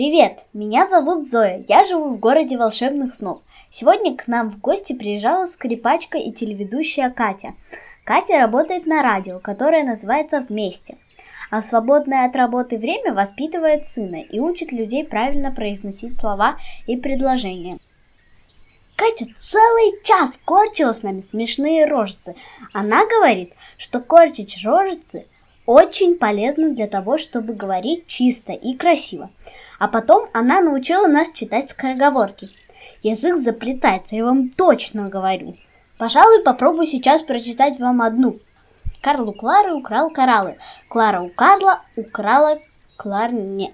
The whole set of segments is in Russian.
Привет, меня зовут Зоя, я живу в городе волшебных снов. Сегодня к нам в гости приезжала скрипачка и телеведущая Катя. Катя работает на радио, которое называется «Вместе», а свободное от работы время воспитывает сына и учит людей правильно произносить слова и предложения. Катя целый час корчила с нами смешные рожицы. Она говорит, что корчить рожицы очень полезно для того, чтобы говорить чисто и красиво. А потом она научила нас читать скороговорки. Язык заплетается, я вам точно говорю. Пожалуй, попробую сейчас прочитать вам одну. Карл у Клары украл кораллы. Клара у Карла украла Клар нет.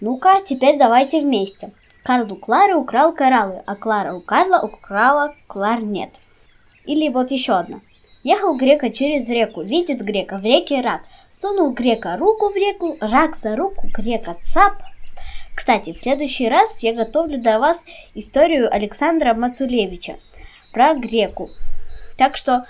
Ну-ка, теперь давайте вместе. Карл у Клары украл кораллы, а Клара у Карла украла Клар нет. Или вот еще одна. Ехал грека через реку, видит грека в реке рак. Сунул грека руку в реку, рак за руку, грека цап. Кстати, в следующий раз я готовлю для вас историю Александра Мацулевича про греку. Так что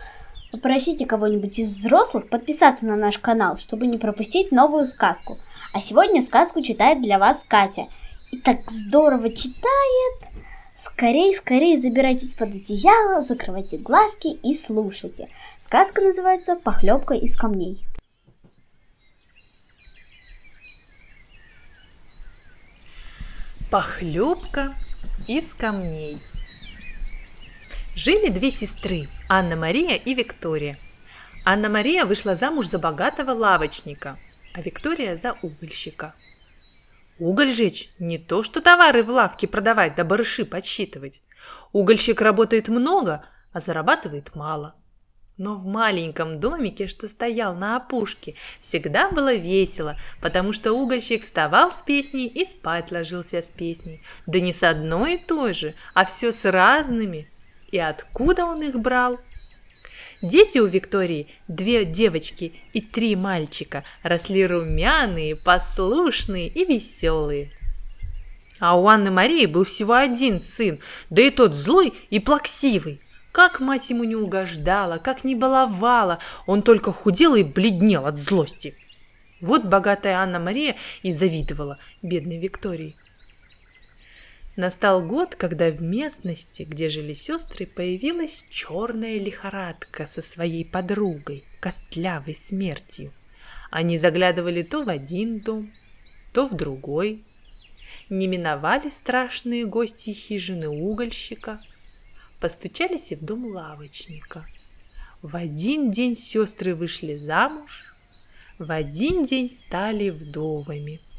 попросите кого-нибудь из взрослых подписаться на наш канал, чтобы не пропустить новую сказку. А сегодня сказку читает для вас Катя. И так здорово читает. Скорей, скорей забирайтесь под одеяло, закрывайте глазки и слушайте. Сказка называется «Похлебка из камней». Похлебка из камней. Жили две сестры, Анна-Мария и Виктория. Анна-Мария вышла замуж за богатого лавочника, а Виктория за угольщика – Уголь жечь – не то, что товары в лавке продавать да барыши подсчитывать. Угольщик работает много, а зарабатывает мало. Но в маленьком домике, что стоял на опушке, всегда было весело, потому что угольщик вставал с песней и спать ложился с песней. Да не с одной и той же, а все с разными. И откуда он их брал, Дети у Виктории, две девочки и три мальчика, росли румяные, послушные и веселые. А у Анны Марии был всего один сын, да и тот злой и плаксивый. Как мать ему не угождала, как не баловала, он только худел и бледнел от злости. Вот богатая Анна Мария и завидовала бедной Виктории. Настал год, когда в местности, где жили сестры, появилась черная лихорадка со своей подругой, костлявой смертью. Они заглядывали то в один дом, то в другой. Не миновали страшные гости хижины угольщика, постучались и в дом лавочника. В один день сестры вышли замуж, в один день стали вдовами –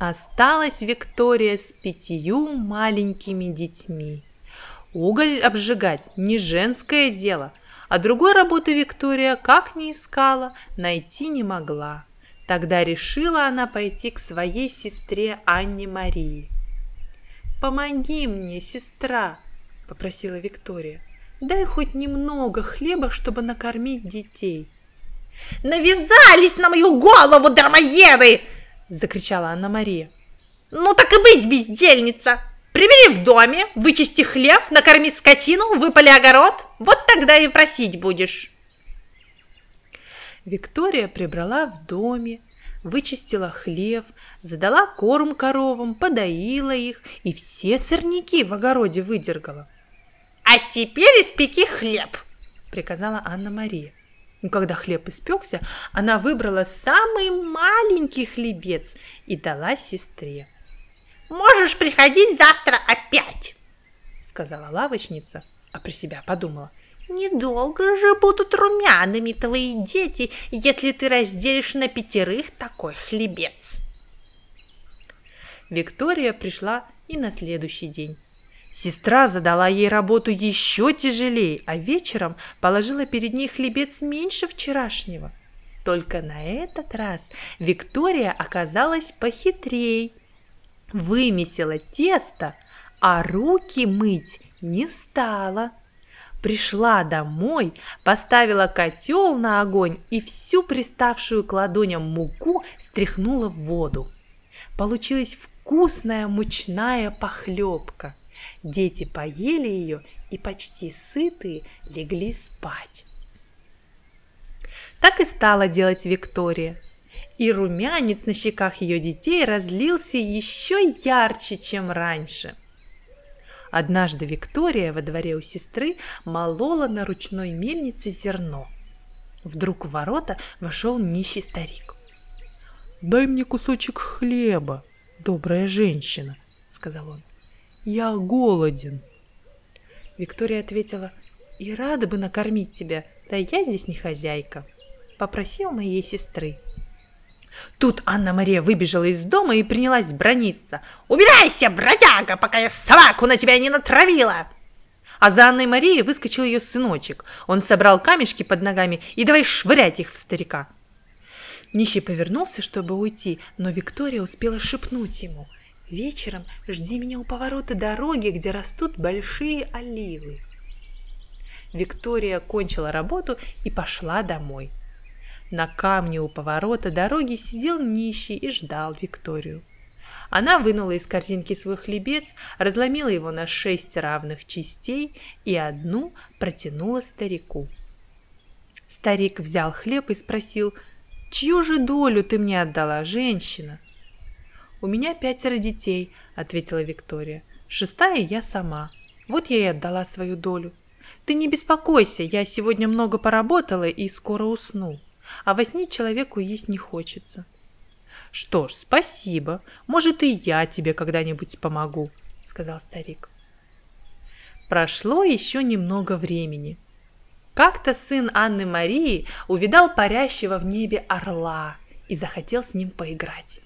Осталась Виктория с пятью маленькими детьми. Уголь обжигать не женское дело, а другой работы Виктория, как ни искала, найти не могла. Тогда решила она пойти к своей сестре Анне Марии. «Помоги мне, сестра!» – попросила Виктория. «Дай хоть немного хлеба, чтобы накормить детей». «Навязались на мою голову, дармоеды!» закричала Анна-Мария. «Ну так и быть, бездельница! Прибери в доме, вычисти хлев, накорми скотину, выпали огород, вот тогда и просить будешь!» Виктория прибрала в доме, вычистила хлев, задала корм коровам, подоила их и все сорняки в огороде выдергала. «А теперь испеки хлеб!» – приказала Анна-Мария. И когда хлеб испекся, она выбрала самый маленький хлебец и дала сестре. «Можешь приходить завтра опять!» сказала лавочница, а при себя подумала. «Недолго же будут румяными твои дети, если ты разделишь на пятерых такой хлебец!» Виктория пришла и на следующий день. Сестра задала ей работу еще тяжелее, а вечером положила перед ней хлебец меньше вчерашнего. Только на этот раз Виктория оказалась похитрей. Вымесила тесто, а руки мыть не стала. Пришла домой, поставила котел на огонь и всю приставшую к ладоням муку стряхнула в воду. Получилась вкусная мучная похлебка. Дети поели ее и почти сытые легли спать. Так и стала делать Виктория. и румянец на щеках ее детей разлился еще ярче, чем раньше. Однажды Виктория во дворе у сестры молола на ручной мельнице зерно. Вдруг в ворота вошел нищий старик. «Дай мне кусочек хлеба, добрая женщина», — сказал он. «Я голоден». Виктория ответила, «И рада бы накормить тебя, да я здесь не хозяйка. Попроси у моей сестры». Тут Анна-Мария выбежала из дома и принялась брониться. «Убирайся, бродяга, пока я собаку на тебя не натравила!» А за Анной Марией выскочил ее сыночек. Он собрал камешки под ногами и давай швырять их в старика. Нищий повернулся, чтобы уйти, но Виктория успела шепнуть ему. «Вечером жди меня у поворота дороги, где растут большие оливы». Виктория кончила работу и пошла домой. На камне у поворота дороги сидел нищий и ждал Викторию. Она вынула из корзинки свой хлебец, разломила его на шесть равных частей и одну протянула старику. Старик взял хлеб и спросил, «Чью же долю ты мне отдала, женщина?» «У меня пятеро детей», — ответила Виктория. «Шестая я сама. Вот я и отдала свою долю. Ты не беспокойся, я сегодня много поработала и скоро усну» а во сне человеку есть не хочется. Что ж, спасибо. Может, и я тебе когда-нибудь помогу, сказал старик. Прошло еще немного времени. Как-то сын Анны Марии увидал парящего в небе орла и захотел с ним поиграть.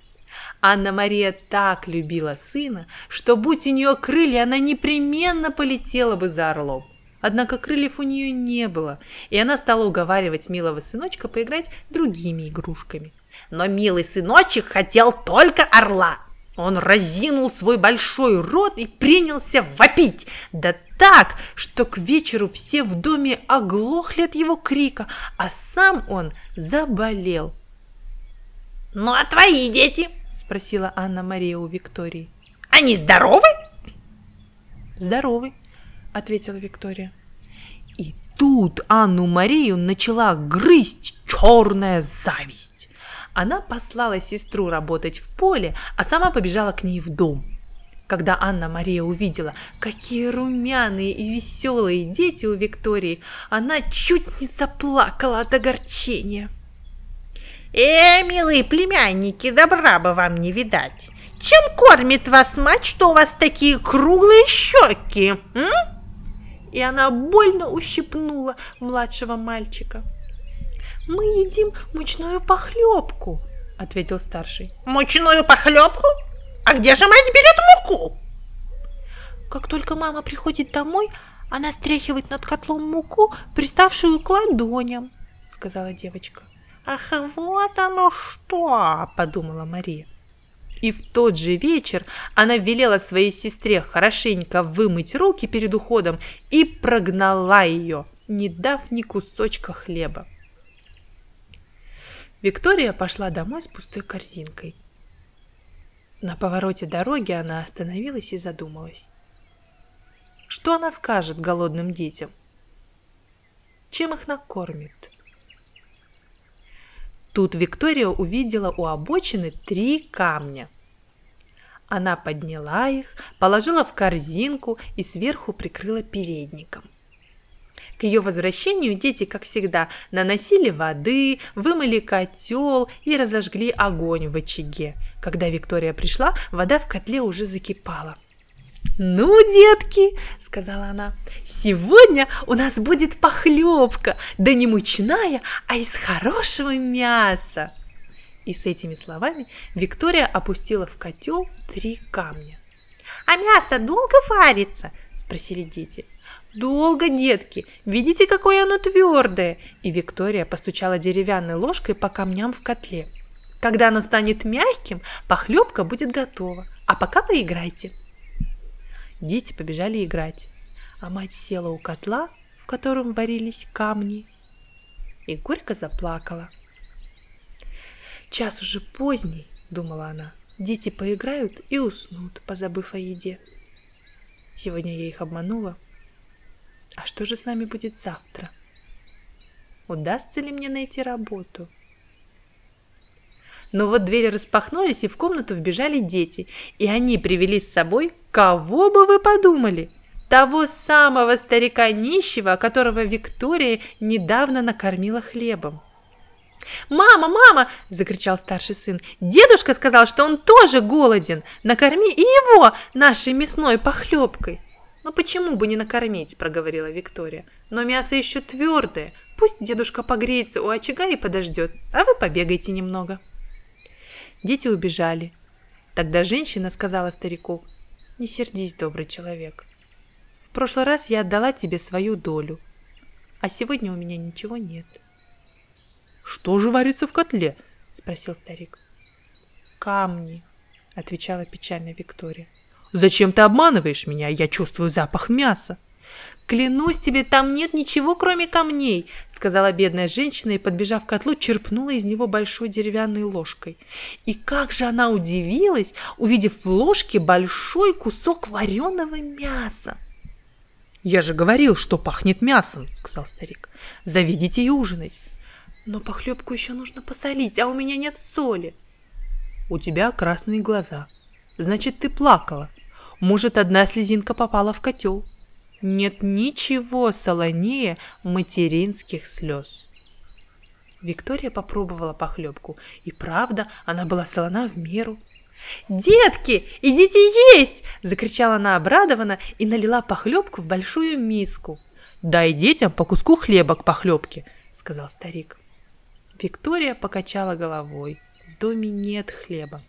Анна-Мария так любила сына, что, будь у нее крылья, она непременно полетела бы за орлом. Однако крыльев у нее не было, и она стала уговаривать милого сыночка поиграть другими игрушками. Но милый сыночек хотел только орла. Он разинул свой большой рот и принялся вопить, да так, что к вечеру все в доме оглохли от его крика, а сам он заболел. «Ну а твои дети?» – спросила Анна-Мария у Виктории. «Они здоровы?» «Здоровы», ответила Виктория. И тут Анну-Марию начала грызть черная зависть. Она послала сестру работать в поле, а сама побежала к ней в дом. Когда Анна-Мария увидела, какие румяные и веселые дети у Виктории, она чуть не заплакала от огорчения. «Э, милые племянники, добра бы вам не видать! Чем кормит вас мать, что у вас такие круглые щеки, м?» и она больно ущипнула младшего мальчика. «Мы едим мучную похлебку», — ответил старший. «Мучную похлебку? А где же мать берет муку?» «Как только мама приходит домой, она стряхивает над котлом муку, приставшую к ладоням», — сказала девочка. «Ах, вот оно что!» — подумала Мария. И в тот же вечер она велела своей сестре хорошенько вымыть руки перед уходом и прогнала ее, не дав ни кусочка хлеба. Виктория пошла домой с пустой корзинкой. На повороте дороги она остановилась и задумалась. Что она скажет голодным детям? Чем их накормит? Тут Виктория увидела у обочины три камня. Она подняла их, положила в корзинку и сверху прикрыла передником. К ее возвращению дети, как всегда, наносили воды, вымыли котел и разожгли огонь в очаге. Когда Виктория пришла, вода в котле уже закипала. «Ну, детки», — сказала она, — «сегодня у нас будет похлебка, да не мучная, а из хорошего мяса». И с этими словами Виктория опустила в котел три камня. «А мясо долго варится?» – спросили дети. «Долго, детки! Видите, какое оно твердое!» И Виктория постучала деревянной ложкой по камням в котле. «Когда оно станет мягким, похлебка будет готова. А пока поиграйте!» Дети побежали играть, а мать села у котла, в котором варились камни, и горько заплакала. Час уже поздний, думала она. Дети поиграют и уснут, позабыв о еде. Сегодня я их обманула. А что же с нами будет завтра? Удастся ли мне найти работу? Но вот двери распахнулись, и в комнату вбежали дети. И они привели с собой, кого бы вы подумали? Того самого старика нищего, которого Виктория недавно накормила хлебом. «Мама, мама!» – закричал старший сын. «Дедушка сказал, что он тоже голоден. Накорми и его нашей мясной похлебкой!» «Ну почему бы не накормить?» – проговорила Виктория. «Но мясо еще твердое. Пусть дедушка погреется у очага и подождет, а вы побегайте немного». Дети убежали. Тогда женщина сказала старику, «Не сердись, добрый человек. В прошлый раз я отдала тебе свою долю, а сегодня у меня ничего нет». «Что же варится в котле?» – спросил старик. «Камни», – отвечала печально Виктория. «Зачем ты обманываешь меня? Я чувствую запах мяса». «Клянусь тебе, там нет ничего, кроме камней», — сказала бедная женщина и, подбежав к котлу, черпнула из него большой деревянной ложкой. И как же она удивилась, увидев в ложке большой кусок вареного мяса. «Я же говорил, что пахнет мясом», — сказал старик. «Заведите и ужинать». Но похлебку еще нужно посолить, а у меня нет соли. У тебя красные глаза. Значит, ты плакала. Может, одна слезинка попала в котел. Нет ничего солонее материнских слез. Виктория попробовала похлебку, и правда, она была солона в меру. «Детки, идите есть!» – закричала она обрадованно и налила похлебку в большую миску. «Дай детям по куску хлеба к похлебке», – сказал старик. Виктория покачала головой. В доме нет хлеба.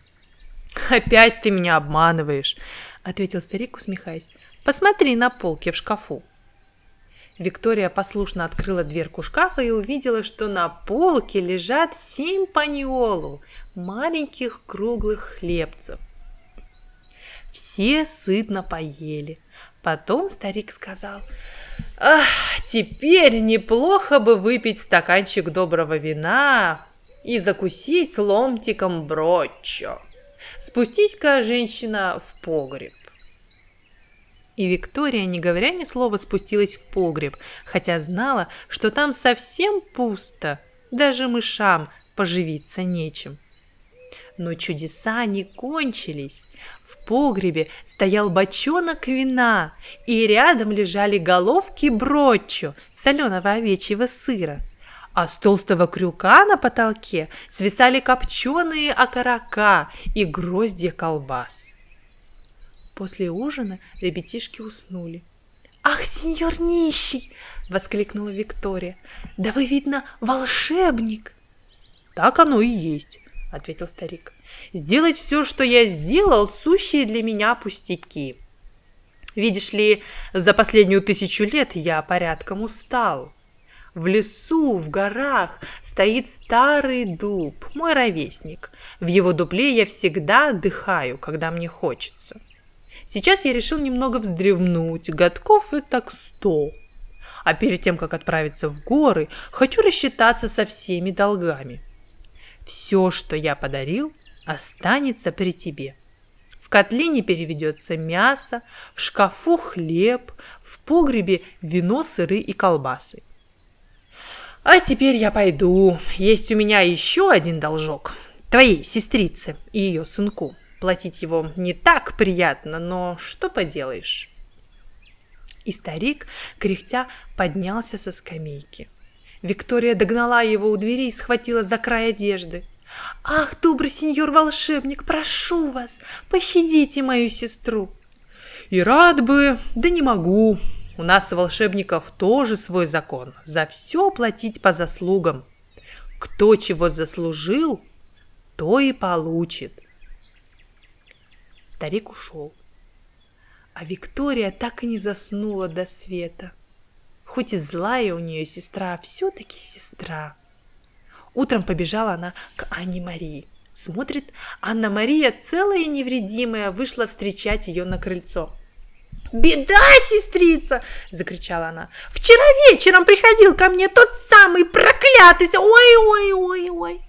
«Опять ты меня обманываешь», — ответил старик, усмехаясь. «Посмотри на полке в шкафу». Виктория послушно открыла дверку шкафа и увидела, что на полке лежат семь паньолу, маленьких круглых хлебцев. Все сытно поели. Потом старик сказал, Ах, теперь неплохо бы выпить стаканчик доброго вина и закусить ломтиком броччо. Спустись-ка, женщина, в погреб. И Виктория, не говоря ни слова, спустилась в погреб, хотя знала, что там совсем пусто, даже мышам поживиться нечем. Но чудеса не кончились. В погребе стоял бочонок вина, и рядом лежали головки броччо, соленого овечьего сыра. А с толстого крюка на потолке свисали копченые окорока и гроздья колбас. После ужина ребятишки уснули. «Ах, сеньор нищий!» — воскликнула Виктория. «Да вы, видно, волшебник!» «Так оно и есть ответил старик. «Сделать все, что я сделал, сущие для меня пустяки. Видишь ли, за последнюю тысячу лет я порядком устал. В лесу, в горах стоит старый дуб, мой ровесник. В его дупле я всегда отдыхаю, когда мне хочется. Сейчас я решил немного вздремнуть, годков и так сто. А перед тем, как отправиться в горы, хочу рассчитаться со всеми долгами. Все, что я подарил, останется при тебе. В котле не переведется мясо, в шкафу хлеб, в погребе вино, сыры и колбасы. А теперь я пойду. Есть у меня еще один должок. Твоей сестрице и ее сынку. Платить его не так приятно, но что поделаешь. И старик, кряхтя, поднялся со скамейки. Виктория догнала его у двери и схватила за край одежды. «Ах, добрый сеньор-волшебник, прошу вас, пощадите мою сестру!» «И рад бы, да не могу. У нас у волшебников тоже свой закон. За все платить по заслугам. Кто чего заслужил, то и получит». Старик ушел. А Виктория так и не заснула до света. Хоть и злая у нее сестра, все-таки сестра. Утром побежала она к Анне Марии. Смотрит, Анна-Мария, целая и невредимая, вышла встречать ее на крыльцо. «Беда, сестрица!» – закричала она. «Вчера вечером приходил ко мне тот самый проклятый! Ой-ой-ой-ой!»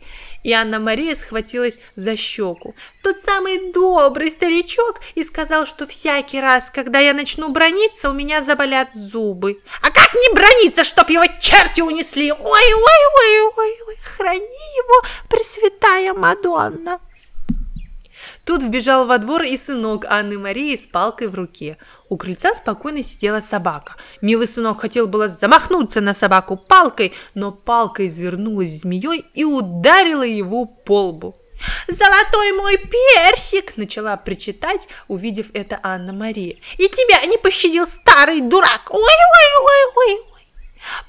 И Анна-Мария схватилась за щеку. Тот самый добрый старичок и сказал, что всякий раз, когда я начну брониться, у меня заболят зубы. А как не брониться, чтоб его черти унесли? Ой-ой-ой-ой-ой! сохрани его, Пресвятая Мадонна. Тут вбежал во двор и сынок Анны Марии с палкой в руке. У крыльца спокойно сидела собака. Милый сынок хотел было замахнуться на собаку палкой, но палка извернулась змеей и ударила его по лбу. «Золотой мой персик!» – начала причитать, увидев это Анна-Мария. «И тебя не пощадил старый дурак! Ой-ой-ой-ой-ой!»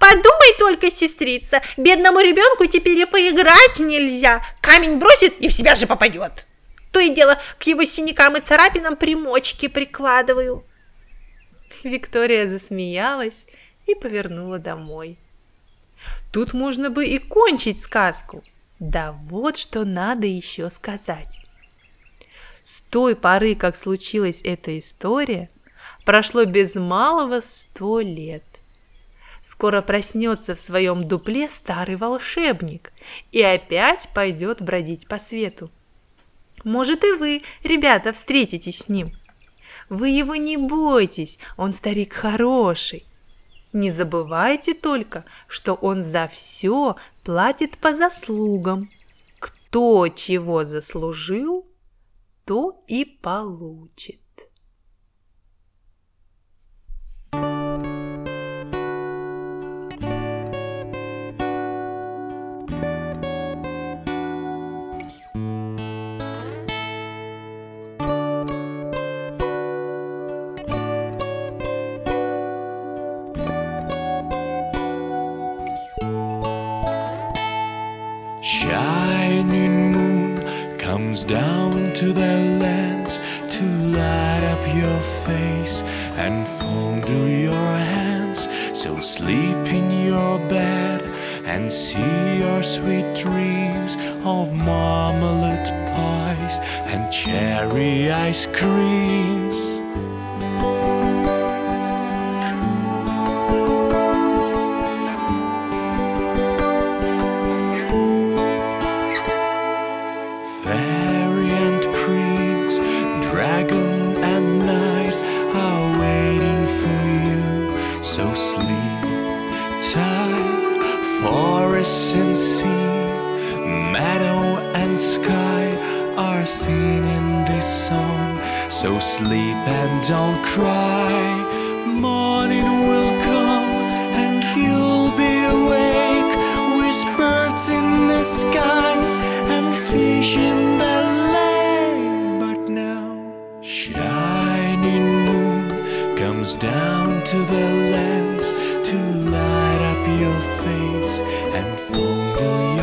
Подумай только, сестрица, бедному ребенку теперь и поиграть нельзя. Камень бросит и в себя же попадет. То и дело к его синякам и царапинам примочки прикладываю. Виктория засмеялась и повернула домой. Тут можно бы и кончить сказку. Да вот что надо еще сказать. С той поры, как случилась эта история, прошло без малого сто лет. Скоро проснется в своем дупле старый волшебник и опять пойдет бродить по свету. Может и вы, ребята, встретитесь с ним. Вы его не бойтесь, он старик хороший. Не забывайте только, что он за все платит по заслугам. Кто чего заслужил, то и получит. Shining moon comes down to the lands to light up your face and fondle your hands. So sleep in your bed and see your sweet dreams of marmalade pies and cherry ice creams. And prince, dragon and knight are waiting for you. So sleep tight, forest and sea, meadow and sky are singing this song. So sleep and don't cry. evening moon comes down to the lands to light up your face and fondle you.